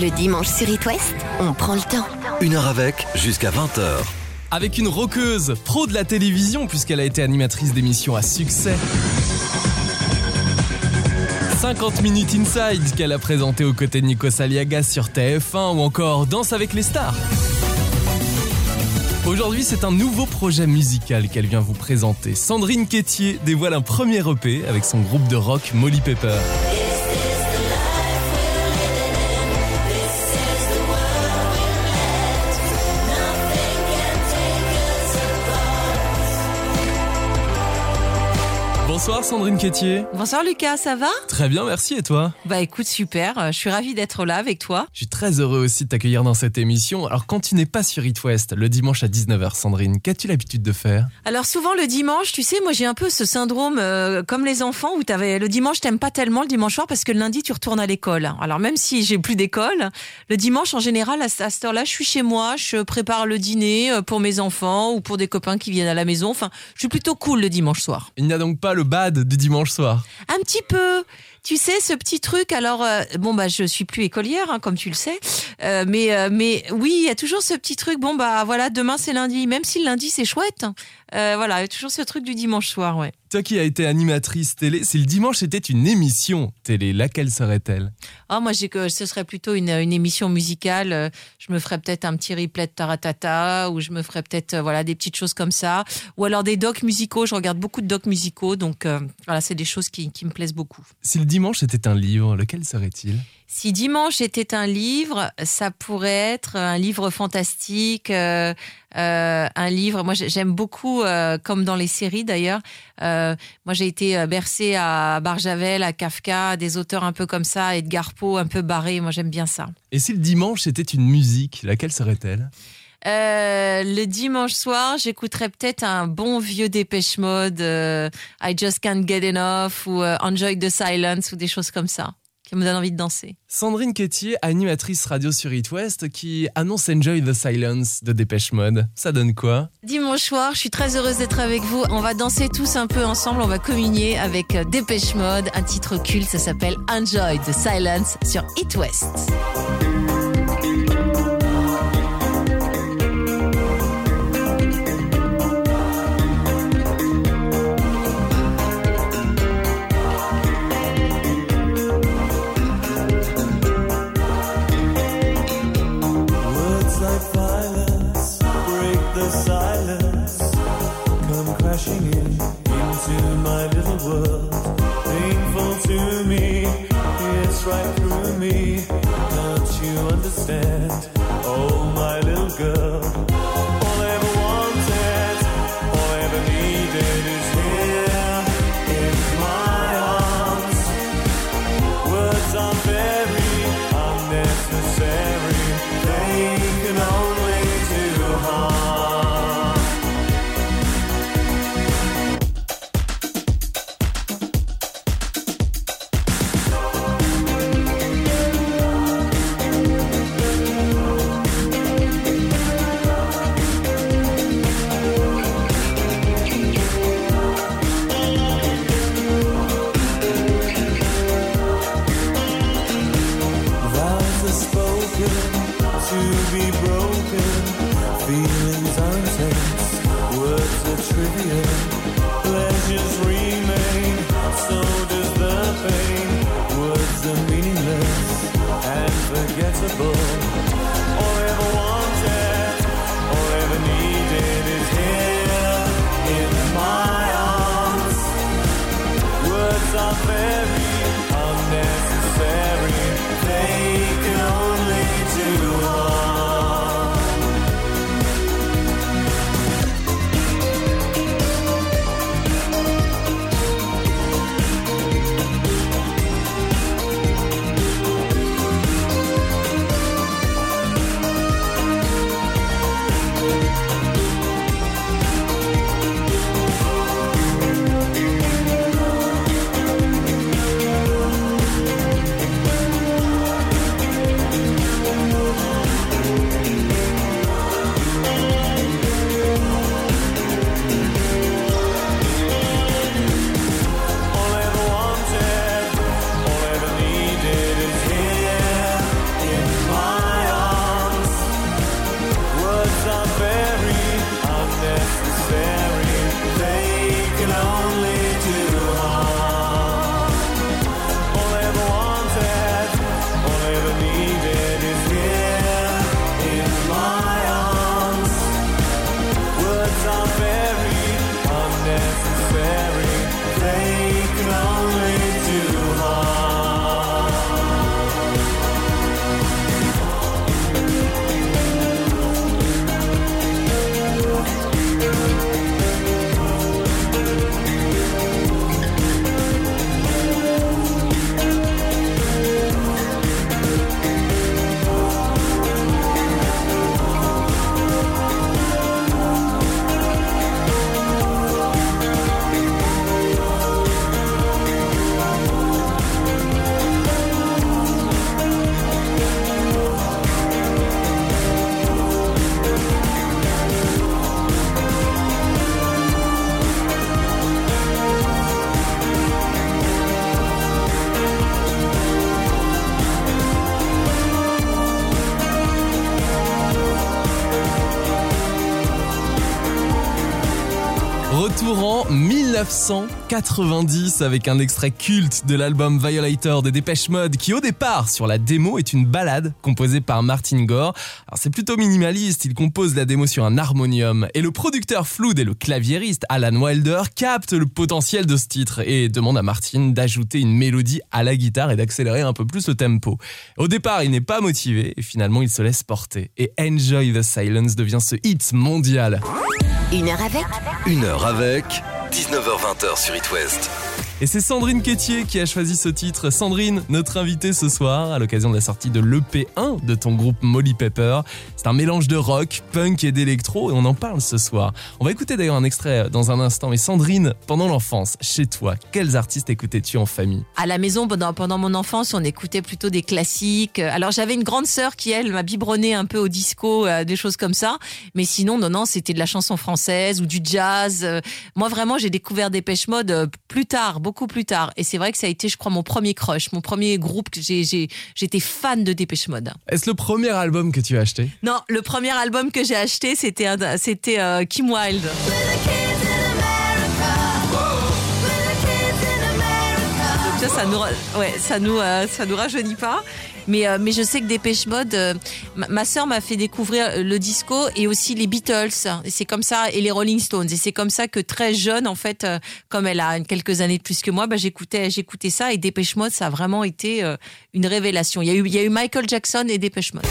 Le dimanche sur It West, on prend le temps. Une heure avec, jusqu'à 20h. Avec une roqueuse, pro de la télévision puisqu'elle a été animatrice d'émissions à succès. 50 minutes inside qu'elle a présenté aux côtés de Nico Saliaga sur TF1 ou encore Danse avec les stars. Aujourd'hui, c'est un nouveau projet musical qu'elle vient vous présenter. Sandrine Quétier dévoile un premier EP avec son groupe de rock Molly Pepper. Bonsoir Sandrine Quétier. Bonsoir Lucas, ça va? Très bien, merci et toi? Bah écoute, super, euh, je suis ravie d'être là avec toi. Je suis très heureux aussi de t'accueillir dans cette émission. Alors quand tu n'es pas sur It West, le dimanche à 19h, Sandrine, qu'as-tu l'habitude de faire? Alors souvent le dimanche, tu sais, moi j'ai un peu ce syndrome euh, comme les enfants où le dimanche t'aimes pas tellement le dimanche soir parce que le lundi tu retournes à l'école. Alors même si j'ai plus d'école, le dimanche en général à, à cette heure-là, je suis chez moi, je prépare le dîner euh, pour mes enfants ou pour des copains qui viennent à la maison. Enfin, je suis plutôt cool le dimanche soir. Il n'y a donc pas le du dimanche soir. Un petit peu. Tu sais ce petit truc. Alors euh, bon bah je suis plus écolière hein, comme tu le sais, Euh, mais euh, mais oui il y a toujours ce petit truc. Bon bah voilà demain c'est lundi. Même si le lundi c'est chouette. Euh, voilà il y a toujours ce truc du dimanche soir ouais. Toi qui as été animatrice télé, si le dimanche était une émission télé, laquelle serait-elle? Ah moi j'ai que ce serait plutôt une, une émission musicale. Je me ferais peut-être un petit replay de Taratata ou je me ferais peut-être euh, voilà des petites choses comme ça. Ou alors des docs musicaux. Je regarde beaucoup de docs musicaux donc euh, voilà c'est des choses qui, qui me plaisent beaucoup. Si le dimanche était un livre, lequel serait-il? Si dimanche était un livre, ça pourrait être un livre fantastique, euh, euh, un livre. Moi, j'ai- j'aime beaucoup, euh, comme dans les séries d'ailleurs. moi, j'ai été bercée à Barjavel, à Kafka, des auteurs un peu comme ça, Edgar Poe, un peu barré. Moi, j'aime bien ça. Et si le dimanche était une musique, laquelle serait-elle? Euh, le dimanche soir, j'écouterais peut-être un bon vieux Dépêche Mode, euh, I Just Can't Get Enough ou euh, Enjoy the Silence ou des choses comme ça qui me donnent envie de danser. Sandrine Quétier, animatrice radio sur It West, qui annonce Enjoy the Silence de Dépêche Mode. Ça donne quoi? Dimanche soir, je suis très heureuse d'être avec vous. On va danser tous un peu ensemble, on va communier avec Dépêche Mode, un titre culte, ça s'appelle Enjoy the Silence sur It West. 1990 avec un extrait culte de l'album Violator de Dépêche Mode qui au départ sur la démo est une balade composée par Martin Gore. Alors c'est plutôt minimaliste, il compose la démo sur un harmonium et le producteur Flood et le claviériste Alan Wilder captent le potentiel de ce titre et demandent à Martin d'ajouter une mélodie à la guitare et d'accélérer un peu plus le tempo. Au départ, il n'est pas motivé et finalement il se laisse porter et Enjoy the Silence devient ce hit mondial. Une heure avec Une heure avec 19h20 sur It West. Et c'est Sandrine Quétier qui a choisi ce titre. Sandrine, notre invitée ce soir, à l'occasion de la sortie de l'EP1 de ton groupe Molly Pepper. C'est un mélange de rock, punk et d'électro et on en parle ce soir. On va écouter d'ailleurs un extrait dans un instant. Mais Sandrine, pendant l'enfance, chez toi, quels artistes écoutais-tu en famille? À la maison, pendant, mon enfance, on écoutait plutôt des classiques. Alors j'avais une grande sœur qui, elle, m'a biberonné un peu au disco, euh, des choses comme ça. Mais sinon, non, non, c'était de la chanson française ou du jazz. Euh, Moi, vraiment, j'ai découvert Dépêche Mode euh, plus tard, plus tard. Et c'est vrai que ça a été, je crois, mon premier crush, mon premier groupe. que j'ai- j'ai- J'étais fan de Dépêche Mode. Est-ce le premier album que tu as acheté? Non, le premier album que j'ai acheté, c'était un- c'était euh, Kim Wilde. Ça, nous, ouais, ça nous, euh, ça nous rajeunit pas. Mais, euh, mais je sais que Dépêche Mode, euh, ma, sœur m'a fait découvrir euh, le disco et aussi les Beatles. C'est comme ça, et les Rolling Stones. Et c'est comme ça que très jeune, en fait, euh, comme elle a quelques années de plus que moi, bah, j'écoutais, j'écoutais ça. Et Dépêche Mode, ça a vraiment été euh, une révélation. Il y a eu, il y a eu Michael Jackson et Dépêche Mode.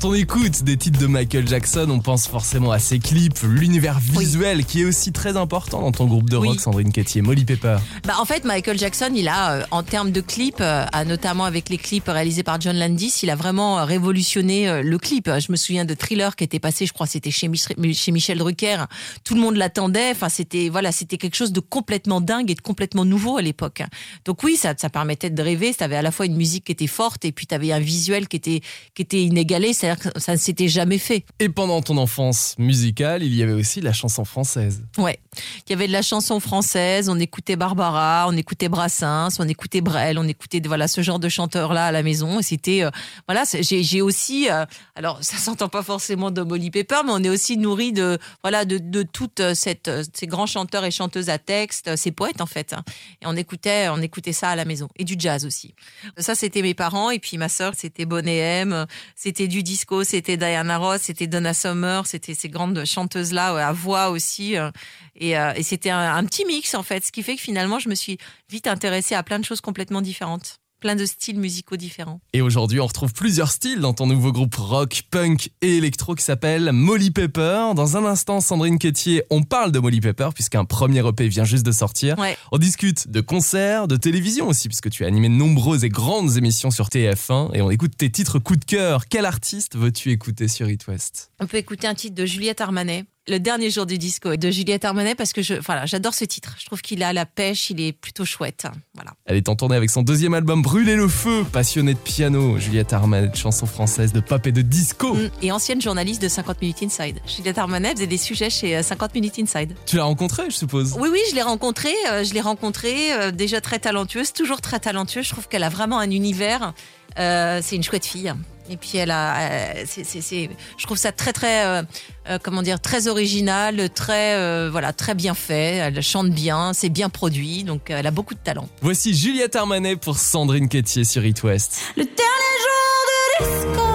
Quand on écoute des titres de Michael Jackson, on pense forcément à ses clips, l'univers visuel qui est aussi très important dans ton groupe de Oui. rock, Sandrine Quétier, Molly Pepper. Bah, en fait, Michael Jackson, il a, euh, en termes de clips, euh, notamment avec les clips réalisés par John Landis, il a vraiment euh, révolutionné euh, le clip. Je me souviens de Thriller qui était passé, je crois, c'était chez, Mich- chez Michel Drucker. Tout le monde l'attendait. Enfin, c'était voilà, c'était quelque chose de complètement dingue et de complètement nouveau à l'époque. Donc oui, ça, ça permettait de rêver. Ça avait à la fois une musique qui était forte et puis tu avais un visuel qui était qui était inégalé. C'est-à-dire que ça ne s'était jamais fait. Et pendant ton enfance musicale, il y avait aussi la chanson française. Ouais. Il y avait de la chanson française, on écoutait Barbara, on écoutait Brassens, on écoutait Brel, on écoutait voilà ce genre de chanteurs là à la maison. Et c'était euh, voilà, j'ai aussi euh, alors ça s'entend pas forcément de Molly Pepper, mais on est aussi nourri de voilà de de toute euh, cette ces grands chanteurs et chanteuses à texte, ces poètes en fait. hein. Et on écoutait on écoutait ça à la maison et du jazz aussi. Ça c'était mes parents et puis ma sœur c'était Bonnet M, c'était du c'était Diana Ross, c'était Donna Summer, c'était ces grandes chanteuses là à voix aussi. euh, et, euh, et c'était un, un petit mix en fait, ce qui fait que finalement je me suis vite intéressée à plein de choses complètement différentes, plein de styles musicaux différents. Et aujourd'hui, on retrouve plusieurs styles dans ton nouveau groupe rock, punk et électro qui s'appelle Molly Pepper. Dans un instant, Sandrine Quétier, on parle de Molly Pepper puisqu'un premier EP vient juste de sortir. Ouais. On discute de concerts, de télévision aussi puisque tu as animé de nombreuses et grandes émissions sur TF1 et on écoute tes titres coup de cœur. Quel artiste veux-tu écouter sur It West? On peut écouter un titre de Juliette Armanet. Le dernier jour du disco de Juliette Armanet parce que je, voilà, j'adore ce titre. Je trouve qu'il a la pêche, il est plutôt chouette. Voilà. Elle est en tournée avec son deuxième album Brûler le feu, passionnée de piano, Juliette Armanet, de chansons françaises, de pop et de disco. Mm, Et ancienne journaliste de 50 Minutes Inside. Juliette Armanet faisait des sujets chez euh, 50 Minutes Inside. Tu l'as rencontrée, je suppose? Oui, oui, je l'ai rencontrée. euh, je l'ai rencontrée, euh, déjà très talentueuse, toujours très talentueuse. Je trouve qu'elle a vraiment un univers. Euh, c'est une chouette fille. Et puis elle a, euh, c'est, c'est, c'est- je trouve ça très, très, euh, euh, comment dire, très original, très, euh, voilà, très bien fait. Elle chante bien, c'est bien produit, donc elle a beaucoup de talent. Voici Juliette Armanet pour Sandrine Quétier sur It West. Le dernier jour de disco,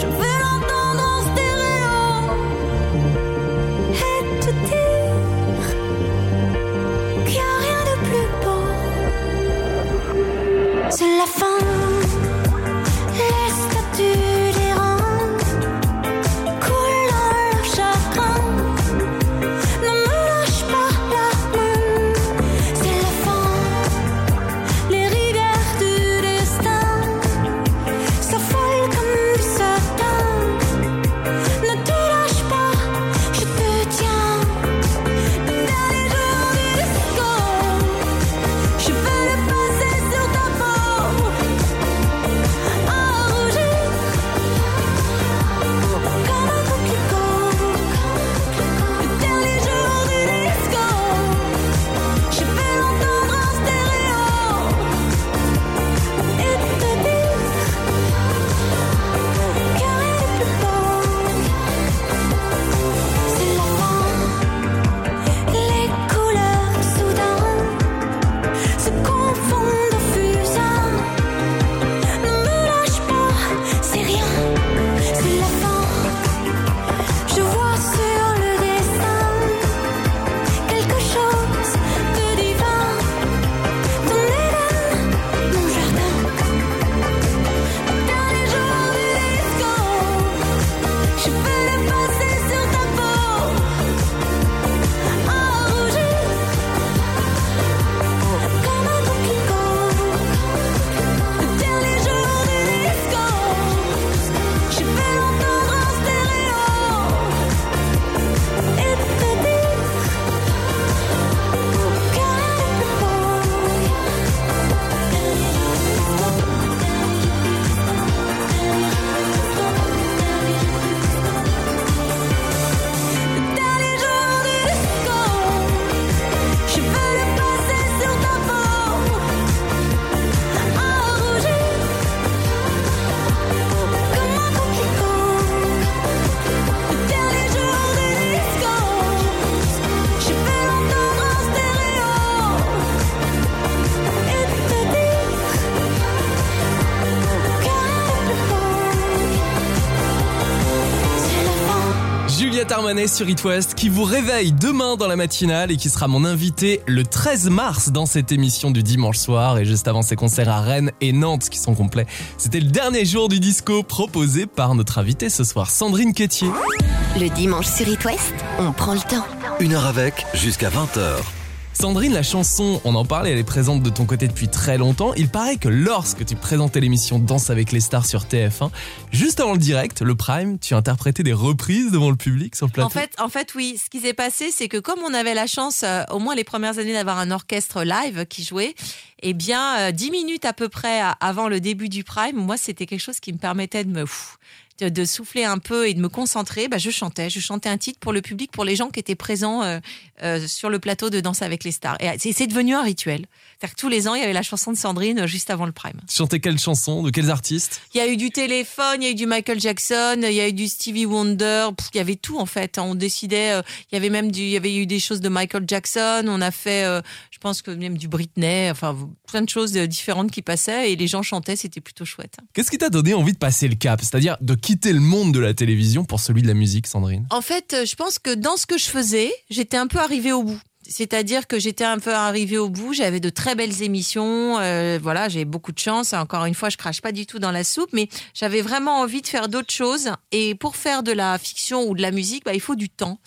je veux l'entendre Sur It West qui vous réveille demain dans la matinale et qui sera mon invité le 13 mars dans cette émission du dimanche soir et juste avant ses concerts à Rennes et Nantes qui sont complets. C'était le dernier jour du disco proposé par notre invité ce soir, Sandrine Quétier. Le dimanche sur It West, on prend le temps. Une heure avec, jusqu'à 20h. Sandrine, la chanson, on en parlait, elle est présente de ton côté depuis très longtemps. Il paraît que lorsque tu présentais l'émission Danse avec les stars sur TF1, juste avant le direct, le prime, tu interprétais des reprises devant le public sur le plateau. En fait, oui. Ce qui s'est passé, c'est que comme on avait la chance, euh, au moins les premières années, d'avoir un orchestre live qui jouait, eh bien, euh, dix minutes à peu près avant le début du prime, moi, c'était quelque chose qui me permettait de me de, souffler un peu et de me concentrer. Bah, je chantais, je chantais un titre pour le public, pour les gens qui étaient présents euh, euh, sur le plateau de Danse avec les stars. Et c'est- c'est devenu un rituel. C'est-à-dire que tous les ans, il y avait la chanson de Sandrine euh, juste avant le prime. Tu chantais quelle chanson De quels artistes? Il y a eu du téléphone, il y a eu du Michael Jackson, il y a eu du Stevie Wonder, pff, il y avait tout en fait. On décidait, euh, il y avait même du, il y avait eu des choses de Michael Jackson, on a fait, euh, je pense que même du Britney, enfin plein de choses différentes qui passaient et les gens chantaient, c'était plutôt chouette. Qu'est-ce qui t'a donné envie de passer le cap? C'est-à-dire de quitter le monde de la télévision pour celui de la musique, Sandrine? En fait, je pense que dans ce que je faisais, j'étais un peu arrivée au bout. C'est-à-dire que j'étais un peu arrivée au bout, j'avais de très belles émissions, euh, voilà, j'ai beaucoup de chance. Encore une fois, je crache pas du tout dans la soupe, mais j'avais vraiment envie de faire d'autres choses. Et pour faire de la fiction ou de la musique, bah, il faut du temps.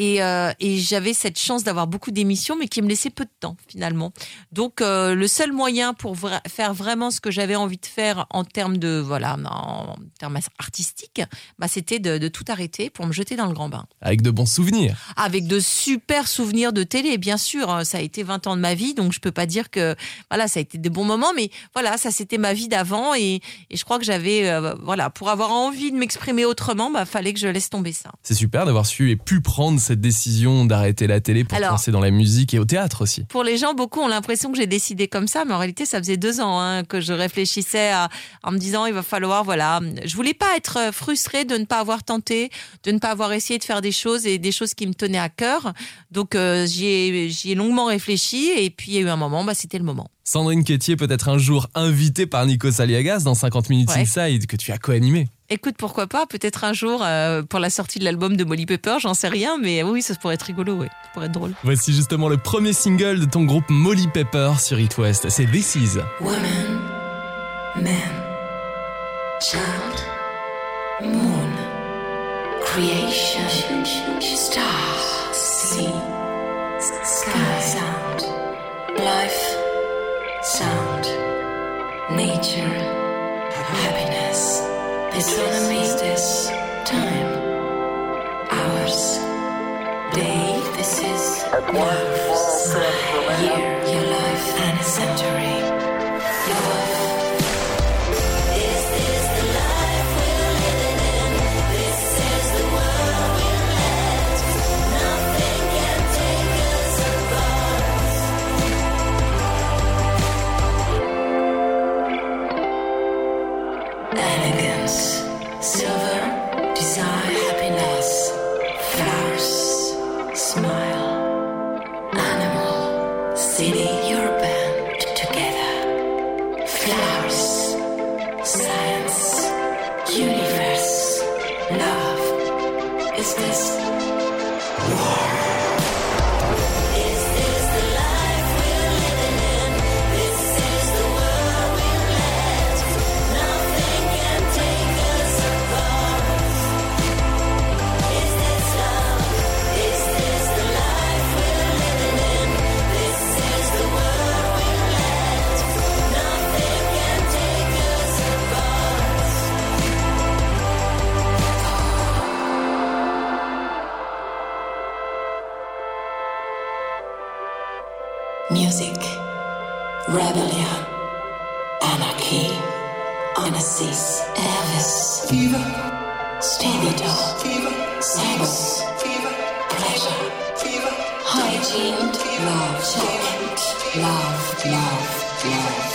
Et, euh, et j'avais cette chance d'avoir beaucoup d'émissions, mais qui me laissaient peu de temps finalement. Donc euh, le seul moyen pour vra- faire vraiment ce que j'avais envie de faire en termes de voilà, en termes artistiques, bah, c'était de, de tout arrêter pour me jeter dans le grand bain. Avec de bons souvenirs. Avec de super souvenirs de télé, bien sûr. hein, Ça a été 20 ans de ma vie, donc je peux pas dire que voilà, ça a été des bons moments, mais voilà, ça c'était ma vie d'avant et, et je crois que j'avais euh, voilà, pour avoir envie de m'exprimer autrement, bah fallait que je laisse tomber ça. C'est super d'avoir su et pu prendre cette décision d'arrêter la télé pour Alors- dans la musique et au théâtre aussi. Pour les gens, beaucoup ont l'impression que j'ai décidé comme ça, mais en réalité, ça faisait deux ans hein, que je réfléchissais à, en me disant il va falloir, voilà, je voulais pas être frustrée de ne pas avoir tenté, de ne pas avoir essayé de faire des choses et des choses qui me tenaient à cœur. Donc euh, j'y ai, longuement réfléchi et puis il y a eu un moment, bah c'était le moment. Sandrine Quétier peut être un jour invitée par Nico Saliagas dans 50 Minutes Ouais. Inside que tu as co-animé. Écoute, pourquoi pas, peut-être un jour euh, pour la sortie de l'album de Molly Pepper, j'en sais rien, mais oui, ça pourrait être rigolo, oui, ça pourrait être drôle. Voici justement le premier single de ton groupe Molly Pepper sur It West. C'est This Is. Woman, man, child, moon, creation, stars, sea, sky, sound, life, sound, nature, happiness. Year, your life, and a century. Love, love, love.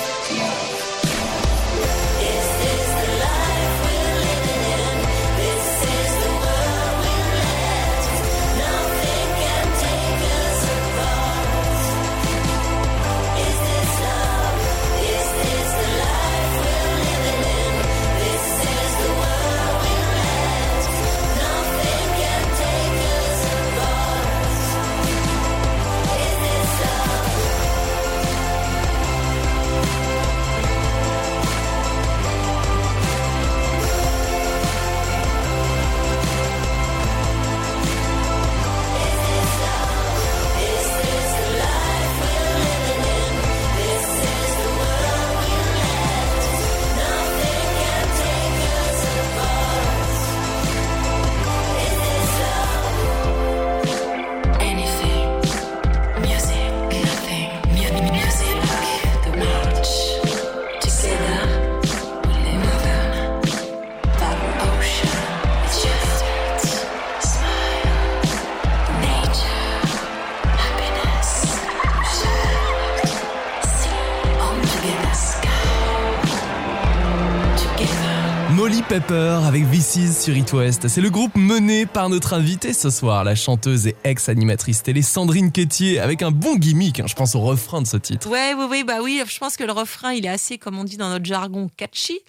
Molly Pepper avec VC's sur It West. C'est le groupe mené par notre invitée ce soir, la chanteuse et ex-animatrice télé Sandrine Quétier, avec un bon gimmick, hein, je pense au refrain de ce titre. Ouais, oui, oui, bah oui, je pense que le refrain, il est assez, comme on dit dans notre jargon, catchy.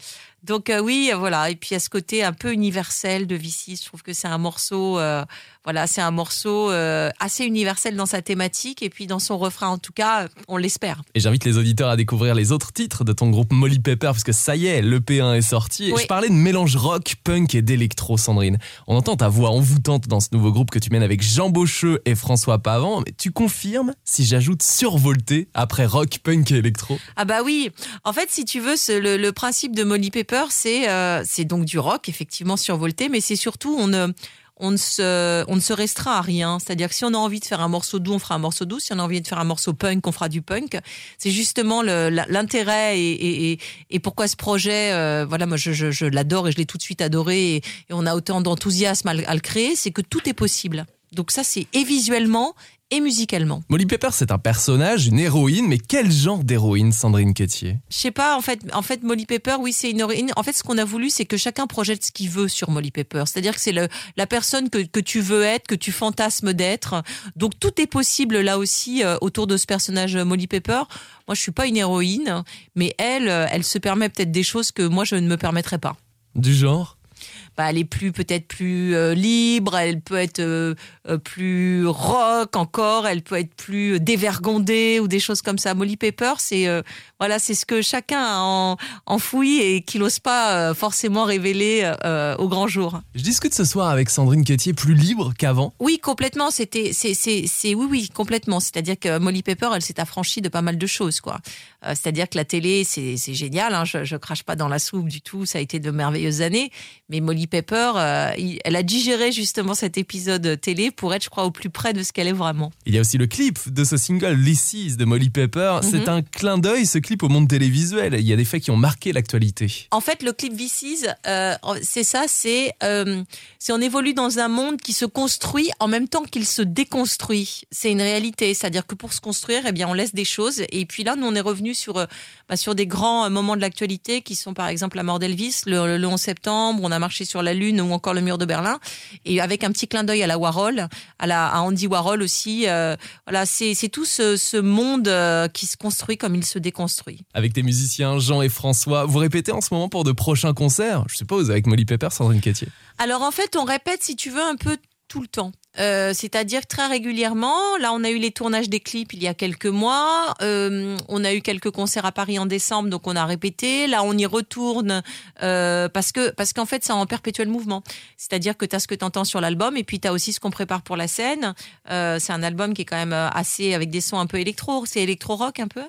Donc euh, oui, euh, voilà. Et puis à ce côté un peu universel de Vici, je trouve que c'est un morceau, euh, voilà, c'est un morceau euh, assez universel dans sa thématique et puis dans son refrain en tout cas, on l'espère. Et j'invite les auditeurs à découvrir les autres titres de ton groupe Molly Pepper, parce que ça y est, le P1 est sorti. Et je parlais de mélange rock, punk et d'électro, Sandrine. On entend ta voix envoûtante dans ce nouveau groupe que tu mènes avec Jean Beaucheux et François Pavant, mais tu confirmes si j'ajoute survolté après rock, punk et électro? Ah bah oui. En fait, si tu veux, le, le principe de Molly Pepper, c'est euh, c'est donc du rock, effectivement survolté, mais c'est surtout on ne se restreint à rien. C'est-à-dire que si on a envie de faire un morceau doux, on fera un morceau doux. Si on a envie de faire un morceau punk, on fera du punk. C'est justement l'intérêt et, pourquoi ce projet. euh, voilà, moi je, l'adore et je l'ai tout de suite adoré et, on a autant d'enthousiasme à, à le créer, c'est que tout est possible. Donc ça, c'est et visuellement et musicalement. Molly Pepper, c'est un personnage, une héroïne, mais quel genre d'héroïne, Sandrine Quétier? Je sais pas, en fait, en fait, Molly Pepper, oui, c'est une héroïne. En fait, ce qu'on a voulu, c'est que chacun projette ce qu'il veut sur Molly Pepper. C'est-à-dire que c'est la personne que, que tu veux être, que tu fantasmes d'être. Donc, tout est possible là aussi euh, autour de ce personnage euh, Molly Pepper. Moi, je suis pas une héroïne, mais elle, euh, elle se permet peut-être des choses que moi, je ne me permettrais pas. Du genre? Bah, elle est plus peut-être plus euh, libre, elle peut être euh, euh, plus rock encore, elle peut être plus dévergondée ou des choses comme ça. Molly Pepper, c'est euh, voilà, c'est ce que chacun a en, enfoui et qu'il n'ose pas forcément révéler au grand jour. Je discute ce soir avec Sandrine Quétier plus libre qu'avant? Oui, complètement. C'était, c'est, c'est, c'est, oui, oui, complètement. C'est-à-dire que Molly Pepper, elle s'est affranchie de pas mal de choses, quoi. C'est-à-dire que la télé, c'est, c'est génial. Hein, je, je crache pas dans la soupe du tout. Ça a été de merveilleuses années. Mais Molly Pepper, euh, elle a digéré justement cet épisode télé pour être, je crois, au plus près de ce qu'elle est vraiment. Il y a aussi le clip de ce single This de Molly Pepper. C'est un clin d'œil, ce clip, au monde télévisuel. Il y a des faits qui ont marqué l'actualité. En fait, le clip VC's, euh, c'est ça, c'est euh, c'est on évolue dans un monde qui se construit en même temps qu'il se déconstruit. C'est une réalité, c'est-à-dire que pour se construire, eh bien, on laisse des choses. Et puis là, nous, on est revenu sur euh, bah, sur des grands moments de l'actualité qui sont par exemple la mort d'Elvis, le, le 11 septembre, on a marché sur la lune ou encore le mur de Berlin, et avec un petit clin d'œil à la Warhol, à la à Andy Warhol aussi. euh, voilà, c'est tout ce, ce monde euh, qui se construit comme il se déconstruit. Avec tes musiciens Jean et François, vous répétez en ce moment pour de prochains concerts? Je suppose avec Molly Pepper, Sandrine Quétier. Alors en fait, on répète, si tu veux, un peu tout le temps. Euh, C'est-à-dire très régulièrement. Là, on a eu les tournages des clips il y a quelques mois. Euh, on a eu quelques concerts à Paris en décembre, donc on a répété. Là, on y retourne euh, parce que parce qu'en fait, c'est en perpétuel mouvement. C'est-à-dire que tu as ce que tu entends sur l'album et puis tu as aussi ce qu'on prépare pour la scène. Euh, c'est un album qui est quand même euh, assez avec des sons un peu électro, c'est électro rock un peu.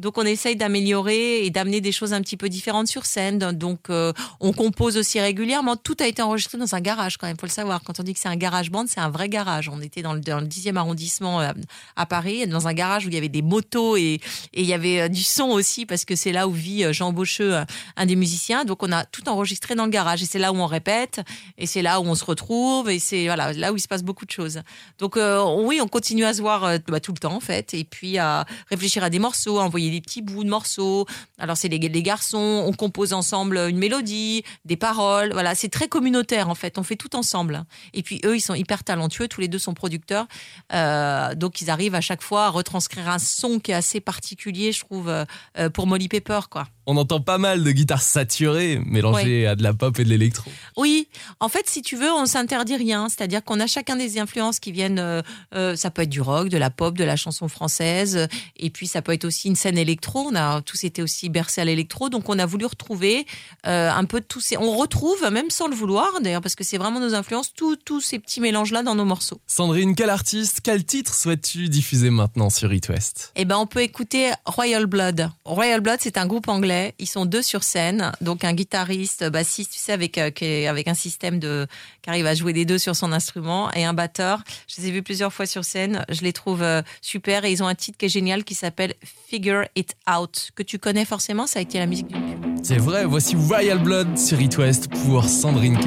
Donc on essaye d'améliorer et d'amener des choses un petit peu différentes sur scène. Donc euh, on compose aussi régulièrement. Tout a été enregistré dans un garage quand même, faut le savoir. Quand on dit que c'est un garage band, c'est un vrai garage. On était dans le, dans le 10e arrondissement euh, à Paris, dans un garage où il y avait des motos et, et il y avait euh, du son aussi parce que c'est là où vit Jean Beaucheux, euh, un des musiciens. Donc on a tout enregistré dans le garage et c'est là où on répète et c'est là où on se retrouve et c'est voilà là où il se passe beaucoup de choses. Donc oui, on continue à se voir bah, tout le temps en fait et puis à réfléchir à des morceaux, à envoyer des petits bouts de morceaux. Alors c'est les, les garçons, on compose ensemble une mélodie, des paroles. Voilà, c'est très communautaire en fait. On fait tout ensemble. Et puis eux, ils sont hyper talentueux. Tous les deux sont producteurs, Euh, donc ils arrivent à chaque fois à retranscrire un son qui est assez particulier, je trouve, euh, euh, pour Molly Pepper quoi. On entend pas mal de guitares saturées mélangées à de la pop et de l'électro. Oui, en fait, si tu veux, on s'interdit rien. C'est-à-dire qu'on a chacun des influences qui viennent. euh, euh, ça peut être du rock, de la pop, de la chanson française, et puis ça peut être aussi une scène électro. On a tous été aussi bercés à l'électro, donc on a voulu retrouver euh, un peu de tous ces. On retrouve, même sans le vouloir, d'ailleurs, parce que c'est vraiment nos influences, tous ces petits mélanges là dans nos morceaux. Sandrine, quel artiste, quel titre souhaites-tu diffuser maintenant sur It West? Eh ben, on peut écouter Royal Blood. Royal Blood, c'est un groupe anglais. Ils sont deux sur scène, donc un guitariste, bassiste, tu sais, avec euh, avec un système de qui arrive à jouer des deux sur son instrument, et un batteur. Je les ai vus plusieurs fois sur scène. Je les trouve euh, super, et ils ont un titre qui est génial qui s'appelle Figure It Out, que tu connais forcément. Ça a été la musique du C'est vrai, voici Royal Blood sur It West pour Sandrine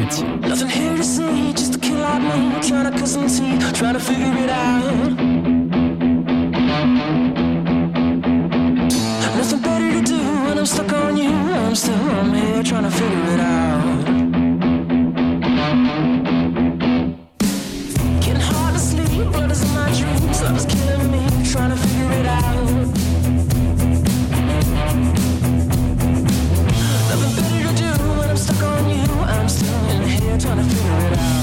I'm still I'm here trying to figure it out. Getting hard to sleep, blood is in my dreams. Love is killing me, trying to figure it out. Nothing better to do when I'm stuck on you. I'm still in here trying to figure it out.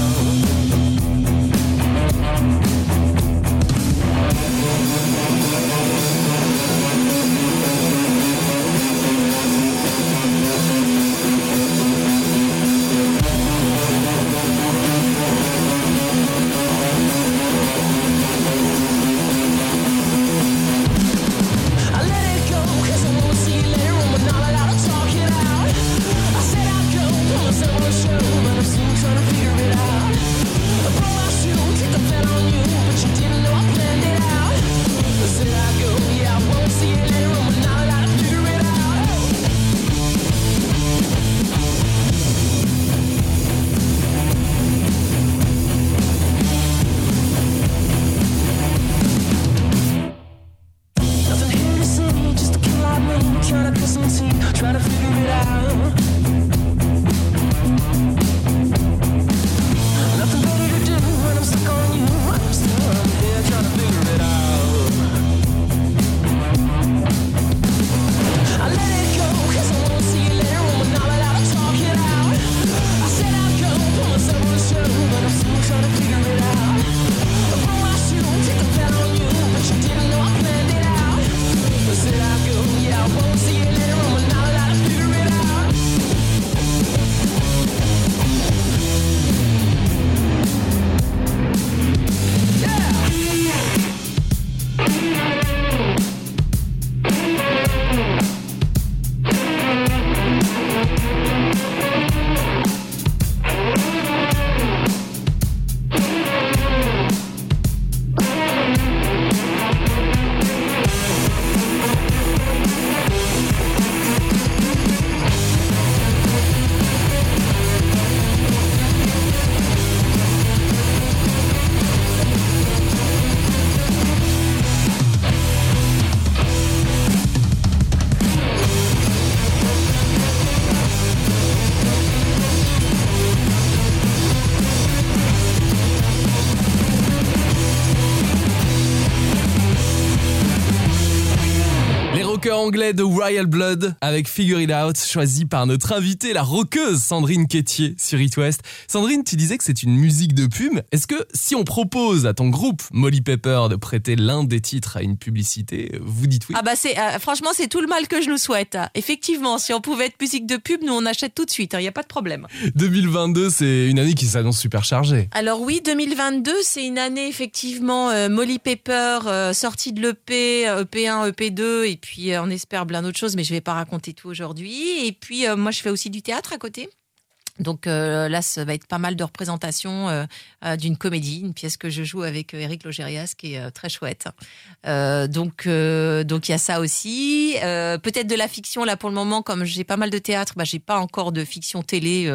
Anglais de Royal Blood avec Figure It Out, choisi par notre invitée, la rockeuse Sandrine Quétier sur It West. Sandrine, tu disais que c'est une musique de pub. Est-ce que si on propose à ton groupe Molly Pepper de prêter l'un des titres à une publicité, vous dites oui? Ah bah c'est euh, franchement c'est tout le mal que je nous souhaite. Effectivement, si on pouvait être musique de pub, nous on achète tout de suite, il n'y a pas de problème. 2022, c'est une année qui s'annonce super chargée. Alors oui, 2022, c'est une année effectivement euh, Molly Pepper, euh, sortie de l'EP, euh, EP1, EP2, et puis on espère plein d'autres choses, mais je vais pas raconter tout aujourd'hui. Et puis euh, moi, je fais aussi du théâtre à côté. Donc euh, là, ça va être pas mal de représentations euh, euh, d'une comédie, une pièce que je joue avec Eric Logérias, qui est très chouette. Donc donc il y a ça aussi. Peut-être de la fiction là pour le moment, comme j'ai pas mal de théâtre, bah j'ai pas encore de fiction télé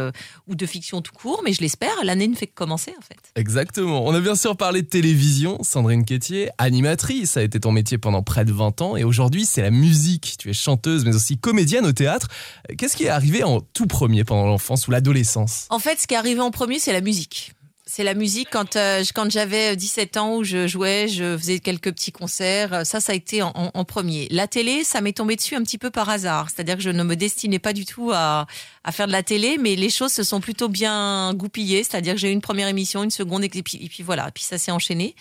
ou de fiction tout court, mais je l'espère. L'année ne fait que commencer en fait. Exactement. On a bien sûr parlé de télévision. Sandrine Quétier, animatrice, ça a été ton métier pendant près de 20 ans. Et aujourd'hui, c'est la musique. Tu es chanteuse, mais aussi comédienne au théâtre. Qu'est-ce qui est arrivé en tout premier pendant l'enfance ou l'adolescence En fait, ce qui est arrivé en premier, c'est la musique. C'est la musique quand euh, quand j'avais 17 ans où je jouais, je faisais quelques petits concerts. Euh, Ça, ça a été en, premier. La télé, ça m'est tombé dessus un petit peu par hasard. C'est-à-dire que je ne me destinais pas du tout à, à faire de la télé, mais les choses se sont plutôt bien goupillées. C'est-à-dire que j'ai eu une première émission, une seconde, et puis, et puis voilà. Puis ça s'est enchaîné.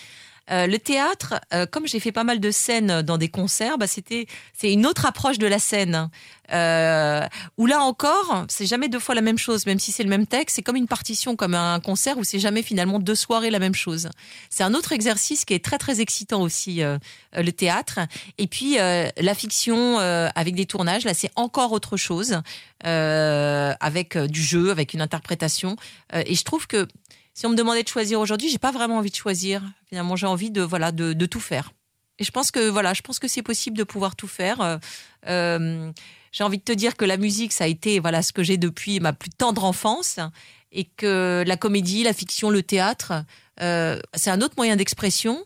Euh, le théâtre, euh, comme j'ai fait pas mal de scènes dans des concerts, bah c'était c'est une autre approche de la scène. Euh, où là encore, c'est jamais deux fois la même chose, même si c'est le même texte. C'est comme une partition, comme un concert où c'est jamais finalement deux soirées la même chose. C'est un autre exercice qui est très très excitant aussi, euh, le théâtre. Et puis la fiction avec des tournages, là c'est encore autre chose, avec du jeu, avec une interprétation. Et je trouve que si on me demandait de choisir aujourd'hui, j'ai pas vraiment envie de choisir. Finalement, j'ai envie de voilà de, tout faire. Et je pense que voilà, je pense que c'est possible de pouvoir tout faire. Euh, euh, j'ai envie de te dire que la musique, ça a été voilà ce que j'ai depuis ma plus tendre enfance, et que la comédie, la fiction, le théâtre, euh, c'est un autre moyen d'expression.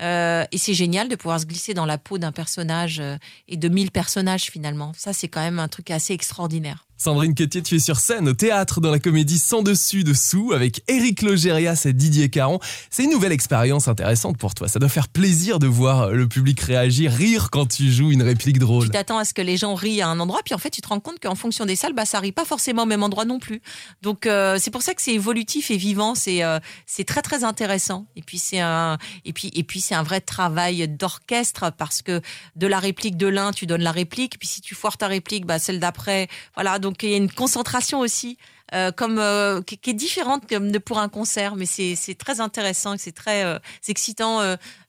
Et c'est génial de pouvoir se glisser dans la peau d'un personnage et de mille personnages finalement. Ça, c'est quand même un truc assez extraordinaire. Sandrine Quétier, tu es sur scène au théâtre dans la comédie Sans dessus dessous avec Éric Logérias et Didier Caron. C'est une nouvelle expérience intéressante pour toi. Ça doit faire plaisir de voir le public réagir, rire quand tu joues une réplique drôle. Tu t'attends à ce que les gens rient à un endroit, puis en fait, tu te rends compte qu'en fonction des salles, bah, ça rit pas forcément au même endroit non plus. Donc, euh, c'est pour ça que c'est évolutif et vivant. C'est euh, c'est très très intéressant. Et puis c'est un et puis et puis un vrai travail d'orchestre parce que de la réplique de l'un, tu donnes la réplique. Puis si tu foires ta réplique, bah celle d'après, voilà. Il y a une concentration aussi. euh, comme euh, qui, est différente comme de pour un concert, mais c'est très intéressant c'est très euh, excitant.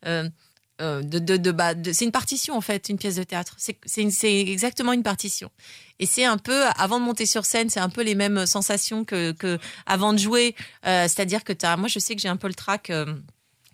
de, de, bah, c'est une partition en fait, une pièce de théâtre. C'est exactement une partition. Et c'est un peu, avant de monter sur scène, c'est un peu les mêmes sensations que, que avant de jouer. C'est-à-dire que t'as, moi je sais que j'ai un peu le trac.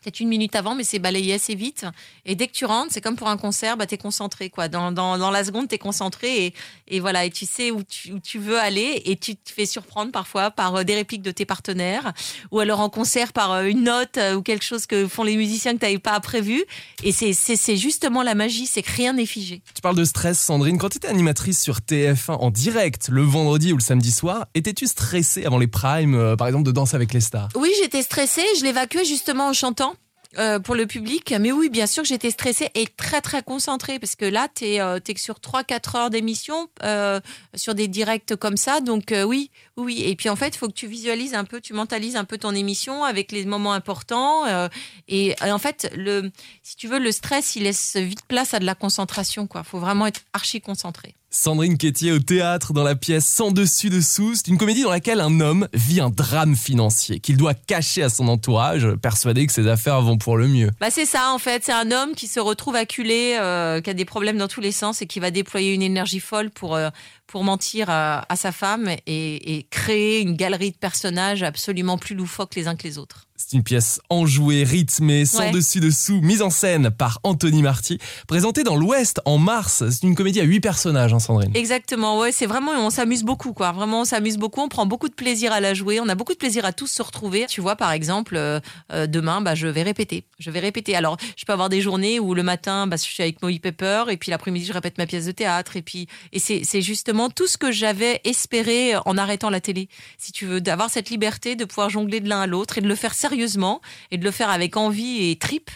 Peut-être une minute avant, mais c'est balayé assez vite. Et dès que tu rentres, c'est comme pour un concert, bah, tu es concentré. Quoi. Dans, dans, dans la seconde, tu es concentré et, et voilà, et tu sais où tu, où tu veux aller et tu te fais surprendre parfois par euh, des répliques de tes partenaires ou alors en concert par euh, une note euh, ou quelque chose que font les musiciens que tu n'avais pas prévu. Et c'est- justement la magie, c'est que rien n'est figé. Tu parles de stress, Sandrine. Quand tu étais animatrice sur TF1 en direct le vendredi ou le samedi soir, étais-tu stressée avant les primes, par exemple, de Danse avec les stars? Oui, j'étais stressée. Je l'évacuais justement en chantant. Euh, pour le public, mais oui, bien sûr j'étais stressée et très très concentrée parce que là, t'es euh, t'es que sur 3-4 heures d'émission euh, sur des directs comme ça, donc euh, oui, oui. Et puis en fait, il faut que tu visualises un peu, tu mentalises un peu ton émission avec les moments importants euh, et, en fait, le, si tu veux, le stress, il laisse vite place à de la concentration, quoi. Faut vraiment être archi concentré. Sandrine Quétier au théâtre dans la pièce Sans dessus dessous. C'est une comédie dans laquelle un homme vit un drame financier qu'il doit cacher à son entourage, persuadé que ses affaires vont pour le mieux. Bah c'est ça en fait, c'est un homme qui se retrouve acculé, euh, qui a des problèmes dans tous les sens et qui va déployer une énergie folle pour euh, pour mentir à, à sa femme et, et créer une galerie de personnages absolument plus loufoques les uns que les autres. C'est une pièce enjouée, rythmée, sans Ouais. dessus dessous, mise en scène par Anthony Marty, présentée dans l'Ouest en mars. C'est une comédie à huit personnages, hein, Sandrine. Exactement, ouais, c'est vraiment, on s'amuse beaucoup, quoi. Vraiment, on s'amuse beaucoup, on prend beaucoup de plaisir à la jouer, on a beaucoup de plaisir à tous se retrouver. Tu vois, par exemple, euh, euh, demain, bah, je vais répéter. Je vais répéter. Alors, je peux avoir des journées où le matin, bah, je suis avec Moïse Pepper, et puis l'après-midi, je répète ma pièce de théâtre, et puis, et c'est, c'est tout ce que j'avais espéré en arrêtant la télé. Si tu veux, d'avoir cette liberté de pouvoir jongler de l'un à l'autre et de le faire sérieusement et de le faire avec envie et tripe.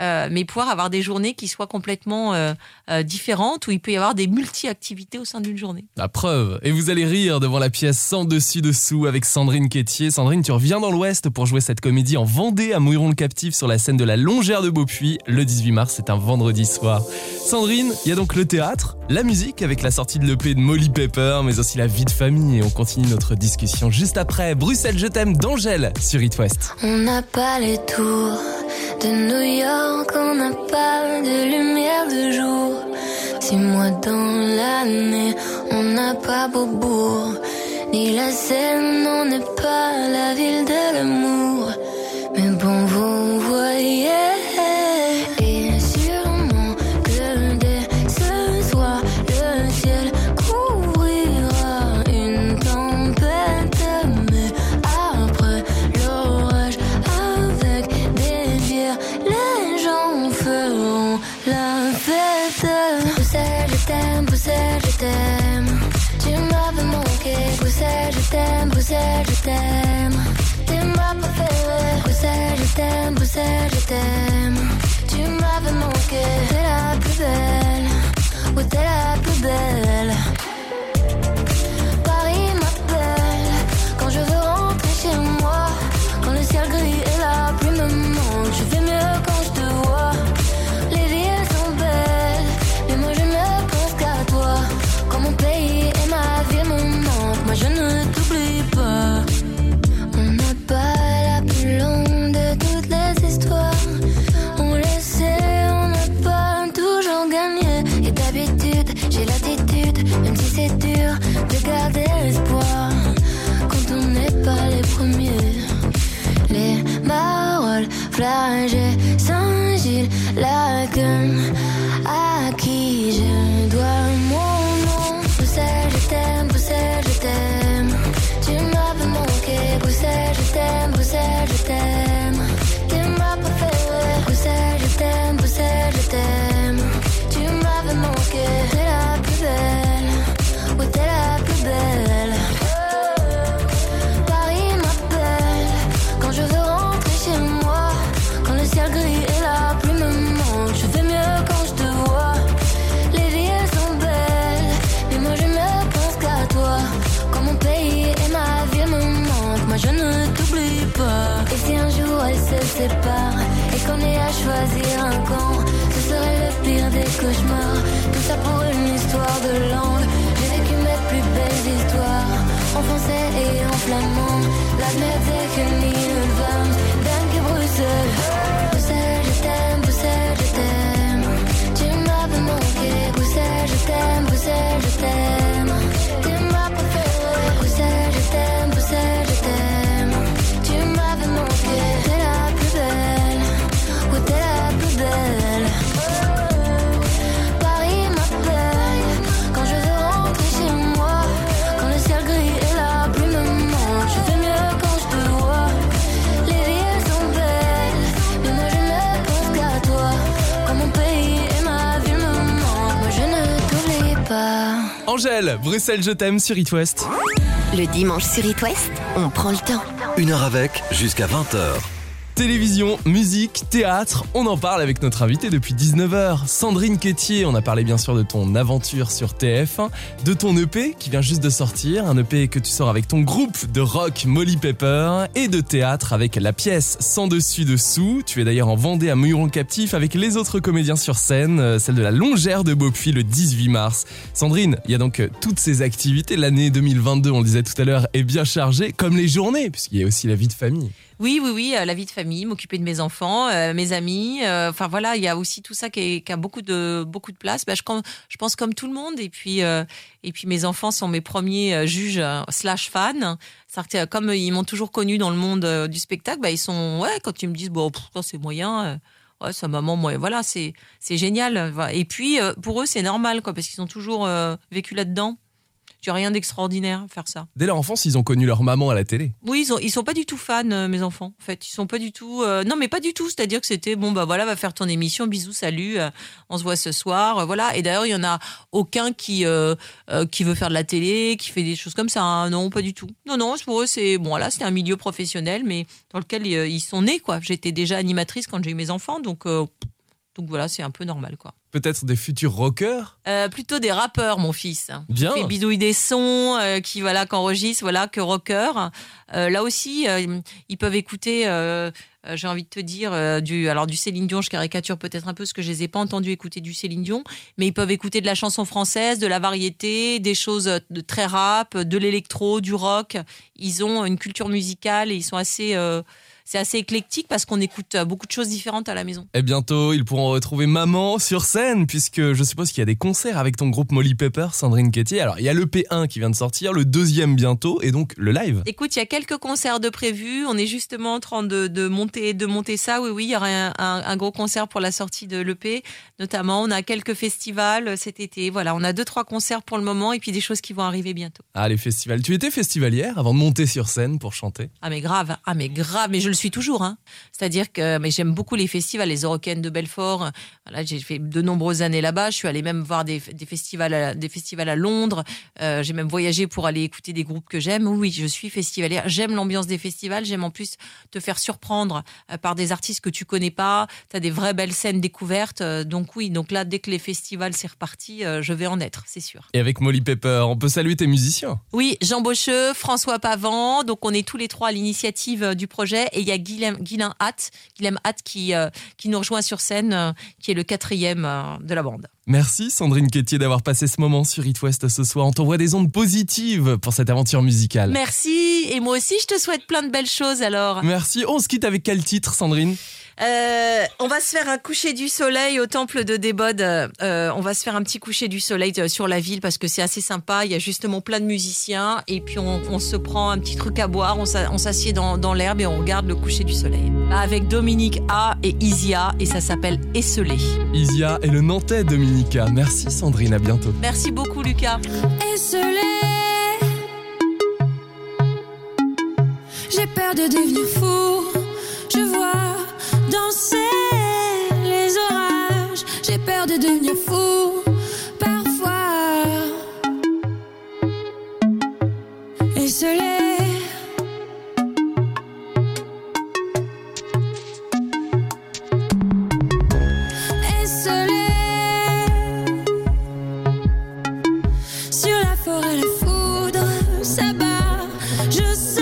Euh, mais pouvoir avoir des journées qui soient complètement euh, euh, différentes, où il peut y avoir des multi-activités au sein d'une journée. La preuve. Et vous allez rire devant la pièce Sans dessus dessous avec Sandrine Quétier. Sandrine, tu reviens dans l'Ouest pour jouer cette comédie en Vendée à Mouilleron le Captif sur la scène de la Longère de Beaupuy le 18 mars. C'est un vendredi soir. Sandrine, il y a donc le théâtre, la musique avec la sortie de l'EP de Molly Pepper, mais aussi la vie de famille. Et on continue notre discussion juste après. Bruxelles, je t'aime d'Angèle sur It West. On n'a pas les tours de New York, on n'a pas de lumière de jour. Six mois dans l'année, on n'a pas Beaubourg, ni la Seine, on n'est pas la ville de l'amour. Mais bon, vous t'aime, Bruxelles, je t'aime. T'es ma préférée, Bruxelles, je t'aime, Bruxelles, je t'aime. Tu m'avais manqué, t'es la plus belle, oui, t'es la plus belle. Paris m'appelle quand je veux rentrer chez moi. Quand le ciel gris et Angèle, Bruxelles, je t'aime sur It West. Le dimanche sur It West, on prend le temps. Une heure avec, jusqu'à 20h. Télévision, musique, théâtre, on en parle avec notre invitée depuis 19h. Sandrine Quétier, on a parlé bien sûr de ton aventure sur TF1, de ton EP qui vient juste de sortir, un EP que tu sors avec ton groupe de rock Molly Pepper et de théâtre avec la pièce Sans dessus dessous. Tu es d'ailleurs en Vendée à Meuron Captif avec les autres comédiens sur scène, euh, celle de la Longère de Beaupuy le 18 mars. Sandrine, il y a donc euh, toutes ces activités. L'année 2022, on le disait tout à l'heure, est bien chargée, comme les journées, puisqu'il y a aussi la vie de famille. Oui, oui, oui, euh, la vie de famille, m'occuper de mes enfants, euh, mes amis. euh, Enfin voilà, il y a aussi tout ça qui, a beaucoup de beaucoup de place. Bah, je, pense comme tout le monde. Et puis et puis mes enfants sont mes premiers juges slash fans. Comme ils m'ont toujours connu dans le monde du spectacle, bah, ils sont ouais quand ils me disent bon ça, c'est moyen. Ouais, sa maman, moi, voilà, c'est génial. Et puis pour eux, c'est normal, quoi, parce qu'ils ont toujours vécu là-dedans. Tu as rien d'extraordinaire à faire ça. Dès leur enfance, ils ont connu leur maman à la télé. Oui, ils, ont, ils sont pas du tout fans, euh, mes enfants. En fait, ils sont pas du tout. euh, non, mais pas du tout. C'est-à-dire que c'était bon, bah voilà, va faire ton émission, bisous, salut, euh, on se voit ce soir, voilà. Et d'ailleurs, il y en a aucun qui qui veut faire de la télé, qui fait des choses comme ça. hein. Non, pas du tout. Non, non, pour eux, c'est bon. Voilà, c'était un milieu professionnel, mais dans lequel ils sont nés, quoi. J'étais déjà animatrice quand j'ai eu mes enfants, donc donc voilà, c'est un peu normal, quoi. Peut-être des futurs rockers? Euh, plutôt des rappeurs, mon fils. Bien. Qui bidouille des sons, euh, qui voilà, qu'enregistre, voilà, que rocker. Euh, là aussi, ils peuvent écouter. J'ai envie de te dire du alors du Céline Dion. Je caricature peut-être un peu parce que je les ai pas entendus écouter du Céline Dion, mais ils peuvent écouter de la chanson française, de la variété, des choses de très rap, de l'électro, du rock. Ils ont une culture musicale et ils sont assez c'est assez éclectique parce qu'on écoute euh, beaucoup de choses différentes à la maison. Et bientôt, ils pourront retrouver maman sur scène, puisque je suppose qu'il y a des concerts avec ton groupe Molly Pepper, Sandrine Quétier. Alors, il y a le P1 qui vient de sortir, le deuxième bientôt, et donc le live. Écoute, il y a quelques concerts de prévus. On est justement en train de, de monter, de monter ça. Oui, oui, il y aura un, un- un gros concert pour la sortie de l'EP, notamment. On a quelques festivals cet été. Voilà, on a deux, trois concerts pour le moment et puis des choses qui vont arriver bientôt. Ah, les festivals. Tu étais festivalière avant de monter sur scène pour chanter Ah mais grave, ah mais grave, mais je le suis toujours. Hein. C'est-à-dire que mais j'aime beaucoup les festivals, les Eurocaines de Belfort. Voilà, j'ai fait de nombreuses années là-bas. Je suis allée même voir des, des festivals, à, des festivals à Londres. Euh, j'ai même voyagé pour aller écouter des groupes que j'aime. Oui, je suis festivalière. J'aime l'ambiance des festivals. J'aime en plus te faire surprendre euh, par des artistes que tu connais pas. Tu as des vraies belles scènes découvertes. Euh, donc oui, donc là, dès que les festivals c'est reparti, je vais en être, c'est sûr. Et avec Molly Pepper, on peut saluer tes musiciens. Oui, Jean Bocheux, François Pavant, donc on est tous les trois à l'initiative du projet et il y a Guilhem, Guilain Hatt, Guilhem Hatt qui, euh, qui nous rejoint sur scène, euh, qui est le quatrième euh, de la bande. Merci Sandrine Quétier d'avoir passé ce moment sur It West ce soir. On t'envoie des ondes positives pour cette aventure musicale. Merci et moi aussi je te souhaite plein de belles choses alors. Merci. On se quitte avec quel titre, Sandrine? Euh, on va se faire un coucher du soleil au temple de Débode. Euh, on va se faire un petit coucher du soleil euh, sur la ville parce que c'est assez sympa. Il y a justement plein de musiciens et puis on, on se prend un petit truc à boire. On s'a- on s'assied dans, dans l'herbe et on regarde le coucher du soleil. Avec Dominique A et Isia et ça s'appelle Esselé. Isia et le Nantais Dominica. Merci Sandrine, à bientôt. Merci beaucoup Lucas. Esselé. J'ai peur de devenir fou. Je vois danser les orages. J'ai peur de devenir fou. Parfois. Esselé. Esselé. Sur la forêt, la foudre s'abat. Je sens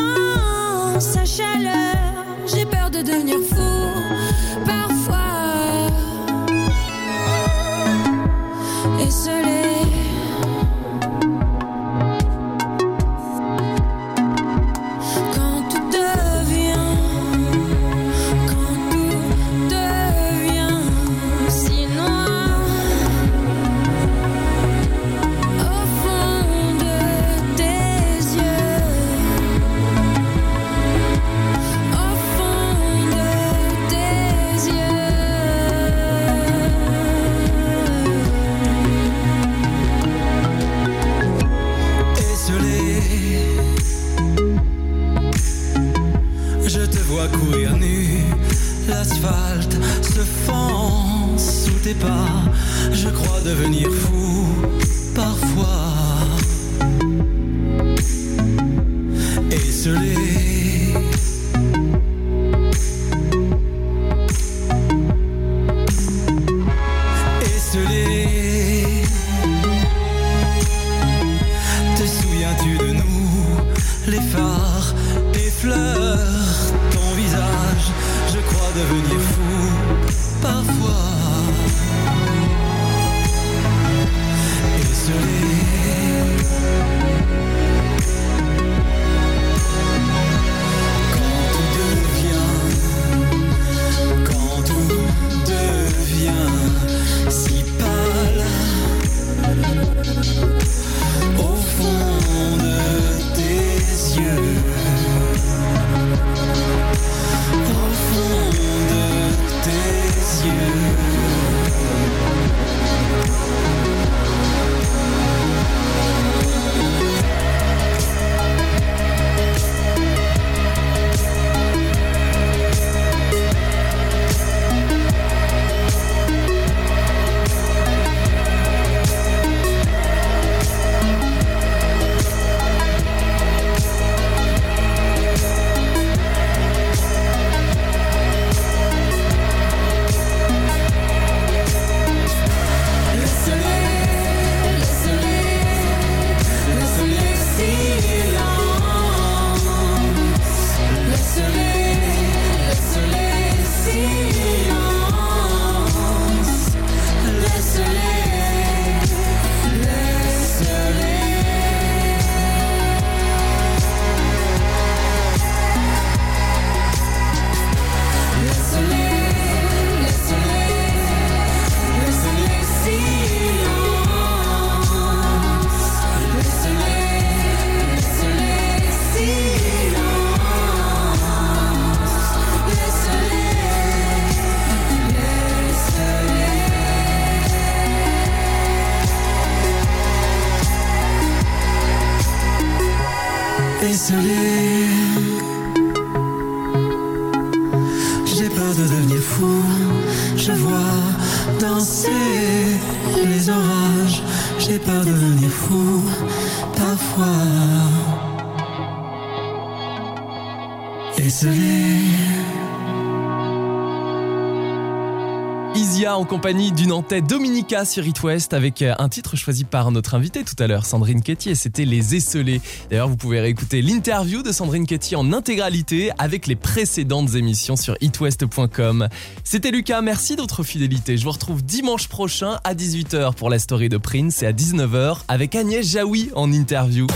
compagnie du Nantais Dominica sur It West avec euh, un titre choisi par notre invitée tout à l'heure, Sandrine Ketty, et c'était Les Esselés. D'ailleurs, vous pouvez réécouter l'interview de Sandrine Ketty en intégralité avec les précédentes émissions sur itwest.com. C'était Lucas, merci de votre fidélité. Je vous retrouve dimanche prochain à 18h pour la story de Prince et à 19h avec Agnès Jaoui en interview.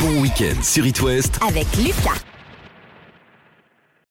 Bon week-end sur It West Avec Lucas.